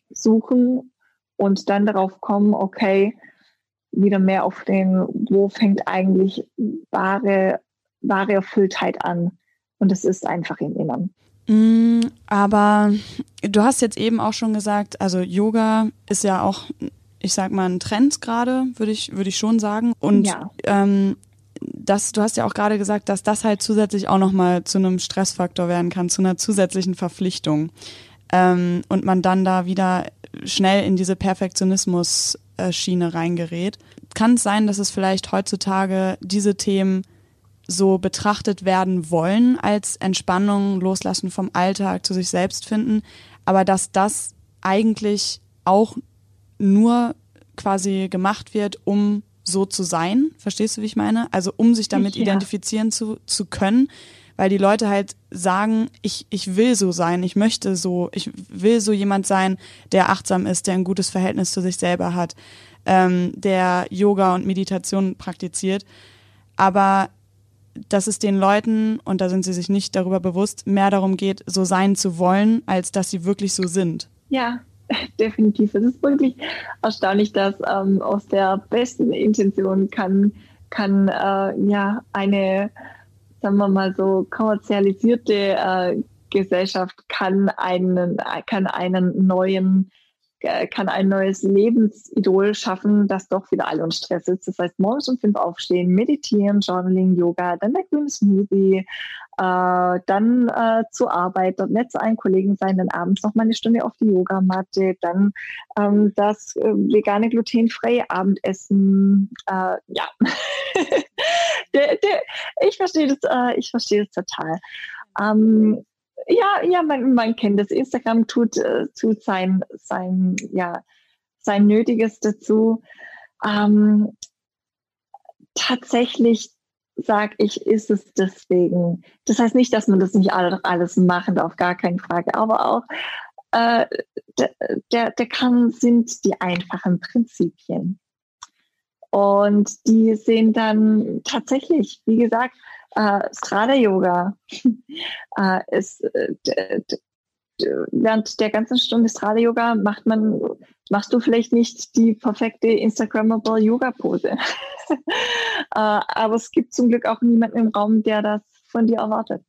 suchen und dann darauf kommen, okay, wieder mehr auf den, wo fängt eigentlich wahre, wahre Erfülltheit an. Und es ist einfach im Innern. Mm, aber du hast jetzt eben auch schon gesagt, also Yoga ist ja auch, ich sag mal, ein Trend gerade, würde ich, würde ich schon sagen. Und ja. ähm, das, du hast ja auch gerade gesagt, dass das halt zusätzlich auch nochmal zu einem Stressfaktor werden kann, zu einer zusätzlichen Verpflichtung. Ähm, und man dann da wieder schnell in diese Perfektionismus-Schiene reingerät. Kann es sein, dass es vielleicht heutzutage diese Themen so betrachtet werden wollen als Entspannung, Loslassen vom Alltag, zu sich selbst finden, aber dass das eigentlich auch nur quasi gemacht wird, um so zu sein. Verstehst du, wie ich meine? Also um sich damit ja. identifizieren zu, zu können, weil die Leute halt sagen, ich, ich will so sein, ich möchte so, ich will so jemand sein, der achtsam ist, der ein gutes Verhältnis zu sich selber hat, ähm, der Yoga und Meditation praktiziert. Aber dass es den Leuten, und da sind sie sich nicht darüber bewusst, mehr darum geht, so sein zu wollen, als dass sie wirklich so sind. Ja, definitiv. Es ist wirklich erstaunlich, dass ähm, aus der besten Intention kann, kann äh, ja eine, sagen wir mal so, kommerzialisierte äh, Gesellschaft kann einen, kann einen neuen kann ein neues Lebensidol schaffen, das doch wieder alle uns Stress ist. Das heißt, morgens um fünf aufstehen, meditieren, Journaling, Yoga, dann der grüne Smoothie, äh, dann äh, zur Arbeit, dort nett zu allen Kollegen sein, dann abends noch mal eine Stunde auf die Yogamatte, dann ähm, das äh, vegane, glutenfreie Abendessen. Äh, ja, der, der, ich verstehe das, äh, ich verstehe das total. Ähm, ja, ja, man, man kennt das. Instagram tut, äh, tut sein, sein, ja, sein Nötiges dazu. Ähm, tatsächlich sage ich, ist es deswegen. Das heißt nicht, dass man das nicht alles machen darf, gar keine Frage. Aber auch äh, der, der, der Kern sind die einfachen Prinzipien. Und die sehen dann tatsächlich, wie gesagt, äh, Strada Yoga äh, ist äh, während der ganzen Stunde Strada Yoga macht man machst du vielleicht nicht die perfekte Instagrammable Yoga Pose, äh, aber es gibt zum Glück auch niemanden im Raum, der das von dir erwartet.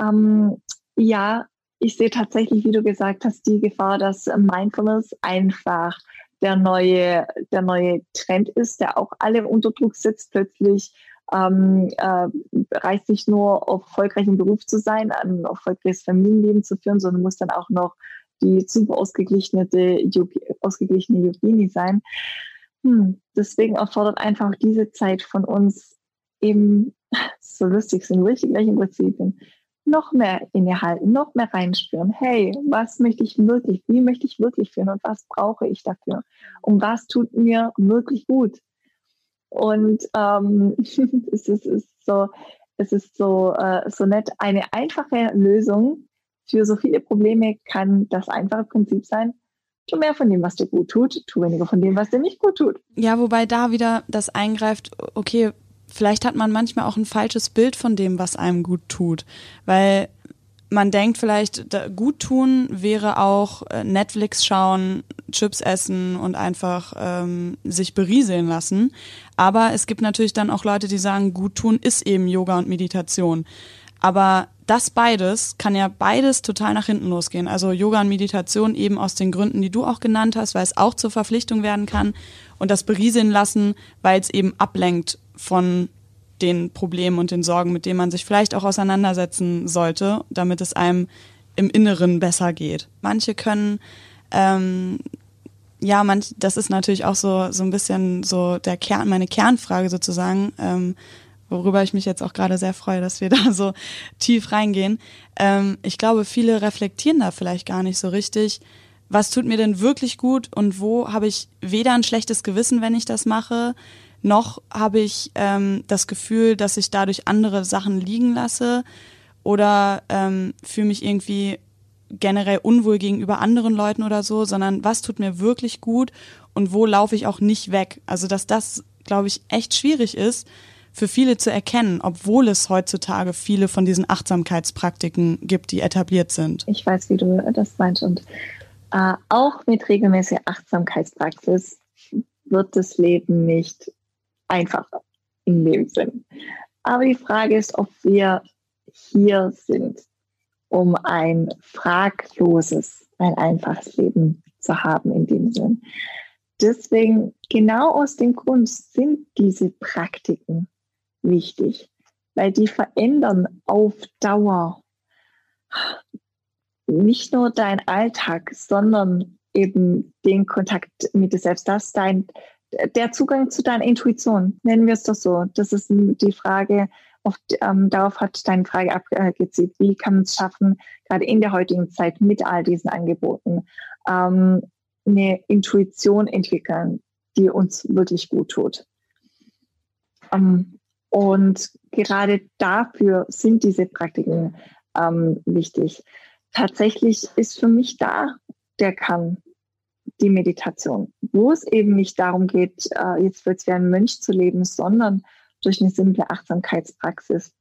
Ähm, ja, ich sehe tatsächlich, wie du gesagt hast, die Gefahr, dass Mindfulness einfach der neue, der neue Trend ist, der auch alle unter Druck setzt, plötzlich ähm, äh, reicht nicht nur auf erfolgreichen Beruf zu sein, ein erfolgreiches Familienleben zu führen, sondern muss dann auch noch die super ausgeglichene, ausgeglichene Yogini sein. Hm, deswegen erfordert einfach diese Zeit von uns eben, so lustig sind wirklich die gleichen Prinzipien, noch mehr innehalten, noch mehr reinspüren. Hey, was möchte ich wirklich, wie möchte ich wirklich fühlen und was brauche ich dafür? Und was tut mir wirklich gut? Und ähm, es, ist, ist, so, es ist so, äh, so nett. Eine einfache Lösung für so viele Probleme kann das einfache Prinzip sein. Tu mehr von dem, was dir gut tut, tu weniger von dem, was dir nicht gut tut. Ja, wobei da wieder das eingreift, okay, vielleicht hat man manchmal auch ein falsches Bild von dem, was einem gut tut. Weil man denkt vielleicht, gut tun wäre auch äh, Netflix schauen, Chips essen und einfach ähm, sich berieseln lassen. Aber es gibt natürlich dann auch Leute, die sagen, gut tun ist eben Yoga und Meditation. Aber das beides kann ja beides total nach hinten losgehen. Also Yoga und Meditation eben aus den Gründen, die du auch genannt hast, weil es auch zur Verpflichtung werden kann. Und das berieseln lassen, weil es eben ablenkt von den Problemen und den Sorgen, mit denen man sich vielleicht auch auseinandersetzen sollte, damit es einem im Inneren besser geht. Manche können, ähm, ja, manch, das ist natürlich auch so, so ein bisschen so der Kern, meine Kernfrage sozusagen, ähm, worüber ich mich jetzt auch gerade sehr freue, dass wir da so tief reingehen. Ähm, ich glaube, viele reflektieren da vielleicht gar nicht so richtig, was tut mir denn wirklich gut und wo habe ich weder ein schlechtes Gewissen, wenn ich das mache, noch habe ich ähm, das Gefühl, dass ich dadurch andere Sachen liegen lasse oder ähm, fühle mich irgendwie generell unwohl gegenüber anderen Leuten oder so, sondern was tut mir wirklich gut und wo laufe ich auch nicht weg. Also dass das, glaube ich, echt schwierig ist für viele zu erkennen, obwohl es heutzutage viele von diesen Achtsamkeitspraktiken gibt, die etabliert sind. Ich weiß, wie du das meinst und äh, auch mit regelmäßiger Achtsamkeitspraxis wird das Leben nicht einfacher in dem Sinn. Aber die Frage ist, ob wir hier sind, um ein fragloses, ein einfaches Leben zu haben in dem Sinn. Deswegen, genau aus dem Grund sind diese Praktiken wichtig, weil die verändern auf Dauer nicht nur deinen Alltag, sondern eben den Kontakt mit dir selbst, dass dein, der Zugang zu deiner Intuition, nennen wir es doch so. Das ist die Frage, oft, ähm, darauf hat deine Frage abgezielt. Wie kann man es schaffen, gerade in der heutigen Zeit mit all diesen Angeboten, ähm, eine Intuition entwickeln, die uns wirklich gut tut. Ähm, und gerade dafür sind diese Praktiken ähm, wichtig. Tatsächlich ist für mich da der Kern die Meditation, wo es eben nicht darum geht, äh, jetzt wird es wie ein Mönch zu leben, sondern durch eine simple Achtsamkeitspraxis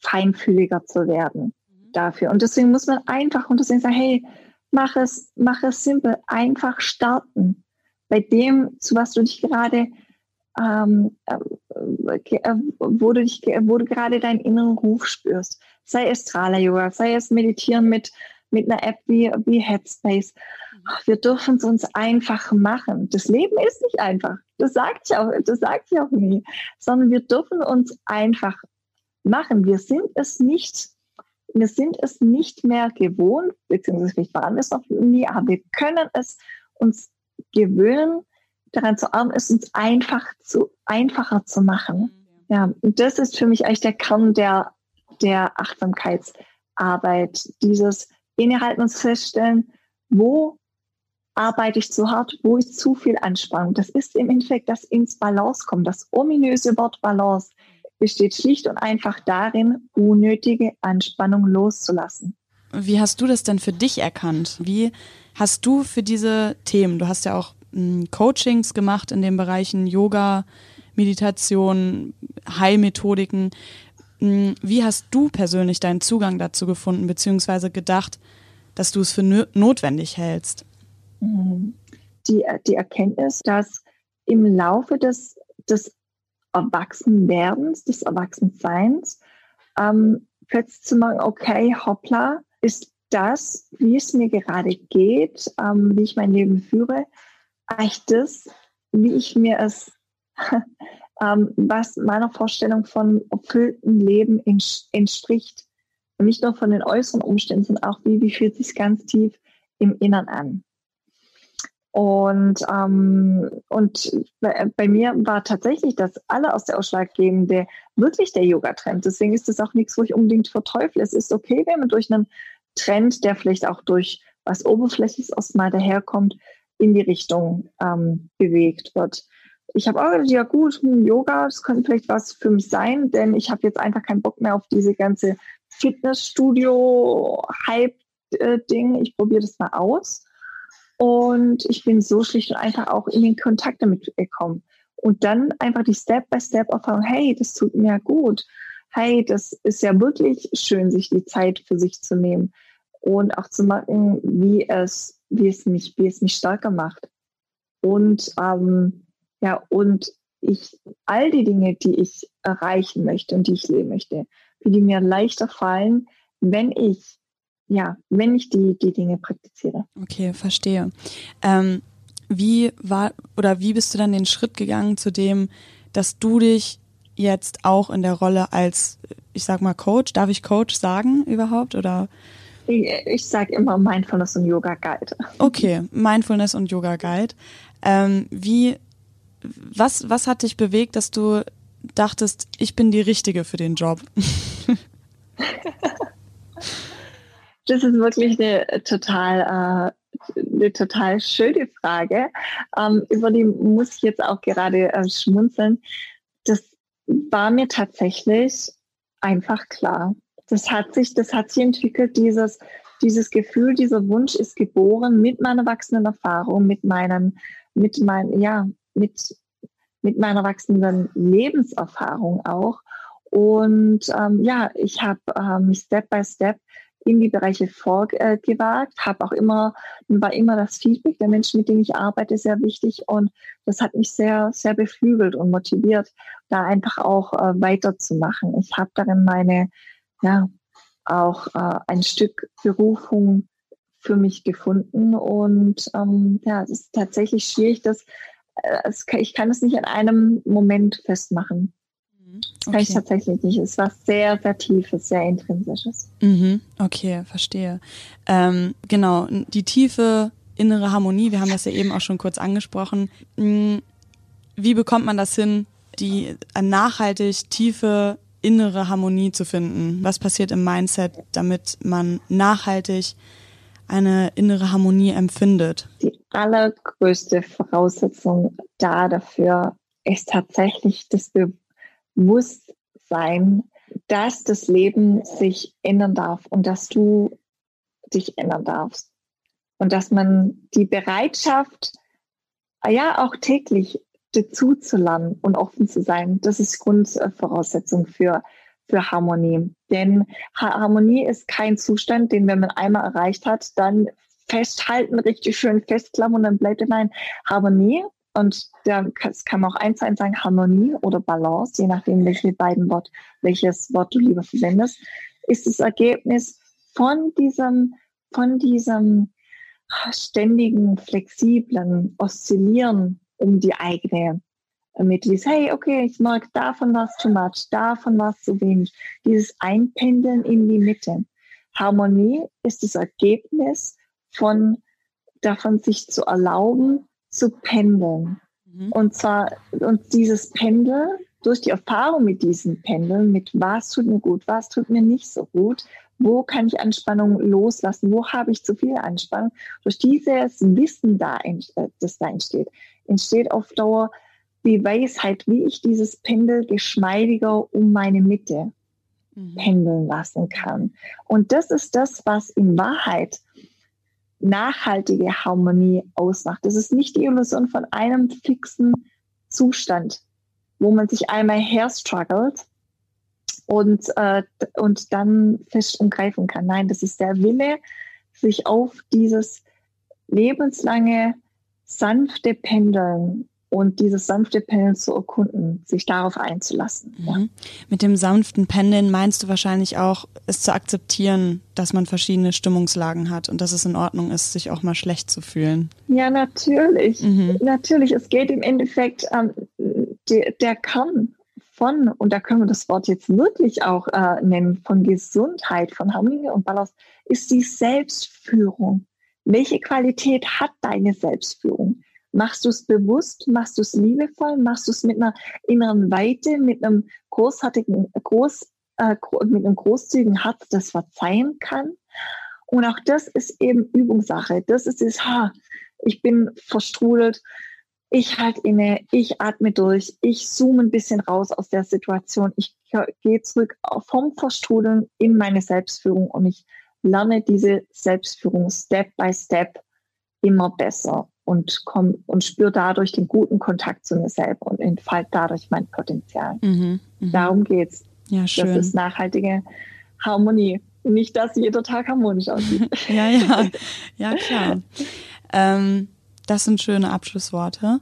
feinfühliger zu werden mhm. dafür. Und deswegen muss man einfach und deswegen sagen, hey, mach es, mach es simpel, einfach starten bei dem, zu was du dich gerade, ähm, äh, äh wo du dich, wo du gerade deinen inneren Ruf spürst. Sei es Strala Yoga, sei es Meditieren mit, mit einer App wie, wie Headspace. Wir dürfen es uns einfach machen. Das Leben ist nicht einfach. Das sagt ich auch, das sagt ich auch nie. Sondern wir dürfen uns einfach machen. Wir sind es nicht, wir sind es nicht mehr gewohnt, beziehungsweise vielleicht waren wir es noch nie, aber wir können es uns gewöhnen, daran zu arbeiten, es uns einfach zu, einfacher zu machen. Ja, und das ist für mich eigentlich der Kern der, der Achtsamkeitsarbeit. Dieses innehalten und feststellen, wo arbeite ich zu hart, wo ist zu viel Anspannung. Das ist im Endeffekt das ins Balance kommen. Das ominöse Wort Balance besteht schlicht und einfach darin, unnötige Anspannung loszulassen. Wie hast du das denn für dich erkannt? Wie hast du für diese Themen, du hast ja auch hm, Coachings gemacht in den Bereichen Yoga, Meditation, Heilmethodiken. Hm, wie hast du persönlich deinen Zugang dazu gefunden, beziehungsweise gedacht, dass du es für notwendig hältst? Die, die Erkenntnis, dass im Laufe des, des Erwachsenwerdens, des Erwachsenseins, ähm, plötzlich zu machen, okay, hoppla, ist das, wie es mir gerade geht, ähm, wie ich mein Leben führe, eigentlich das, wie ich mir es, ähm, was meiner Vorstellung von erfülltem Leben entspricht. Und nicht nur von den äußeren Umständen, sondern auch wie, wie fühlt sich ganz tief im Innern an. Und, ähm, und bei, mir war tatsächlich das aller aus der Ausschlaggebende wirklich der Yoga-Trend. Deswegen ist es auch nichts, wo ich unbedingt verteufle. Es ist okay, wenn man durch einen Trend, der vielleicht auch durch was Oberflächliches erstmal daherkommt, in die Richtung ähm, bewegt wird. Ich habe auch gedacht, ja gut, hm, Yoga, das könnte vielleicht was für mich sein, denn ich habe jetzt einfach keinen Bock mehr auf diese ganze Fitnessstudio-Hype-Ding. Ich probiere das mal aus. Und ich bin so schlicht und einfach auch in den Kontakt damit gekommen. Und dann einfach die Step-by-Step-Erfahrung, hey, das tut mir gut. Hey, das ist ja wirklich schön, sich die Zeit für sich zu nehmen und auch zu merken, wie es, wie es mich, wie es mich stärker macht. Und ähm, ja, und ich all die Dinge, die ich erreichen möchte und die ich leben möchte, wie die mir leichter fallen, wenn ich ja, wenn ich die, die Dinge praktiziere. Okay, verstehe. Ähm, wie war oder wie bist du dann den Schritt gegangen zu dem, dass du dich jetzt auch in der Rolle als, ich sag mal, Coach, darf ich Coach sagen überhaupt oder? Ich, ich sage immer Mindfulness und Yoga Guide. Okay, Mindfulness und Yoga Guide. Ähm, wie, was, was hat dich bewegt, dass du dachtest, ich bin die Richtige für den Job? Das ist wirklich eine total, äh, eine total schöne Frage. Ähm, über die muss ich jetzt auch gerade äh, schmunzeln. Das war mir tatsächlich einfach klar. Das hat sich, das hat sich entwickelt, dieses, dieses Gefühl, dieser Wunsch ist geboren mit meiner wachsenden Erfahrung, mit meinen, mit mein, ja, mit, mit meiner wachsenden Lebenserfahrung auch. Und ähm, ja, ich habe ähm, Step by Step in die Bereiche vorgewagt, habe auch immer, war immer das Feedback der Menschen, mit denen ich arbeite, sehr wichtig und das hat mich sehr, sehr beflügelt und motiviert, da einfach auch äh, weiterzumachen. Ich habe darin meine, ja, auch äh, ein Stück Berufung für mich gefunden und ähm, ja, es ist tatsächlich schwierig, dass äh, ich kann es nicht in einem Moment festmachen. Das kann ich tatsächlich nicht. Es war sehr, sehr tiefes, sehr intrinsisches. Mhm. Okay, verstehe. Ähm, genau, die tiefe innere Harmonie, wir haben das ja eben auch schon kurz angesprochen. Hm, wie bekommt man das hin, die nachhaltig tiefe innere Harmonie zu finden? Was passiert im Mindset, damit man nachhaltig eine innere Harmonie empfindet? Die allergrößte Voraussetzung da dafür ist tatsächlich das Bewusstsein Bewusstsein, dass das Leben sich ändern darf und dass du dich ändern darfst. Und dass man die Bereitschaft, ja, auch täglich dazu zu lernen und offen zu sein, das ist Grundvoraussetzung für, für Harmonie. Denn Harmonie ist kein Zustand, den, wenn man einmal erreicht hat, dann festhalten, richtig schön festklammern und dann bleibt er. Nein, Harmonie und da kann man auch eins eins sagen, Harmonie oder Balance, je nachdem, welche beiden Wort, welches Wort du lieber verwendest, ist das Ergebnis von diesem, von diesem ständigen, flexiblen Oszillieren um die eigene Mitte. Hey, okay, ich mag davon was too much, davon was zu wenig. Dieses Einpendeln in die Mitte. Harmonie ist das Ergebnis von davon, sich zu erlauben, zu pendeln. Mhm. Und zwar, und dieses Pendeln, durch die Erfahrung mit diesen Pendeln, mit was tut mir gut, was tut mir nicht so gut, wo kann ich Anspannung loslassen, wo habe ich zu viel Anspannung, durch dieses Wissen, da, äh, das da entsteht, entsteht auf Dauer die Weisheit, wie ich dieses Pendel geschmeidiger um meine Mitte mhm. pendeln lassen kann. Und das ist das, was in Wahrheit nachhaltige Harmonie ausmacht. Das ist nicht die Illusion von einem fixen Zustand, wo man sich einmal herstruggelt und, äh, und dann fest umgreifen kann. Nein, das ist der Wille, sich auf dieses lebenslange, sanfte Pendeln und dieses sanfte Pendeln zu erkunden, sich darauf einzulassen. Mhm. Ja. Mit dem sanften Pendeln meinst du wahrscheinlich auch, es zu akzeptieren, dass man verschiedene Stimmungslagen hat und dass es in Ordnung ist, sich auch mal schlecht zu fühlen. Ja, natürlich. Mhm. Natürlich. Es geht im Endeffekt, ähm, der, der Kern von, und da können wir das Wort jetzt wirklich auch äh, nennen, von Gesundheit, von Harmonie und Balance, ist die Selbstführung. Welche Qualität hat deine Selbstführung? Machst du es bewusst? Machst du es liebevoll? Machst du es mit einer inneren Weite, mit einem großartigen, groß, äh, mit einem großzügigen Herz, das verzeihen kann? Und auch das ist eben Übungssache. Das ist das, ha, ich bin verstrudelt, ich halte inne, ich atme durch, ich zoome ein bisschen raus aus der Situation, ich gehe zurück vom Verstrudeln in meine Selbstführung und ich lerne diese Selbstführung Step by Step immer besser und komme und spüre dadurch den guten Kontakt zu mir selber und entfalte dadurch mein Potenzial. Mhm, mh. Darum geht's. Ja, schön. Das ist nachhaltige Harmonie. Nicht, dass jeder Tag harmonisch aussieht. ja, ja, ja, klar. Ähm, das sind schöne Abschlussworte.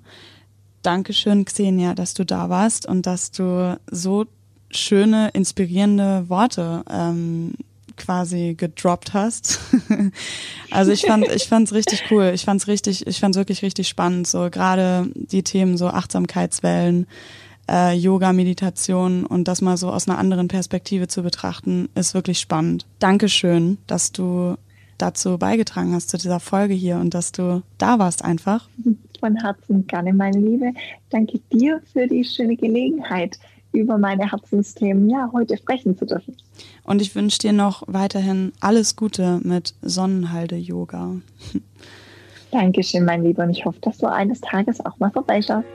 Dankeschön, Xenia, dass du da warst und dass du so schöne, inspirierende Worte ähm, quasi gedroppt hast. also ich fand ich fand's richtig cool. Ich fand's richtig ich fand's wirklich richtig spannend so gerade die Themen so Achtsamkeitswellen, äh, Yoga, Meditation und das mal so aus einer anderen Perspektive zu betrachten, ist wirklich spannend. Dankeschön, dass du dazu beigetragen hast zu dieser Folge hier und dass du da warst einfach. Von Herzen gerne, meine Liebe. Danke dir für die schöne Gelegenheit über meine Herzensthemen ja heute sprechen zu dürfen. Und ich wünsche dir noch weiterhin alles Gute mit Sonnenhalde Yoga. Dankeschön, mein Lieber, und ich hoffe, dass du eines Tages auch mal vorbeischaust.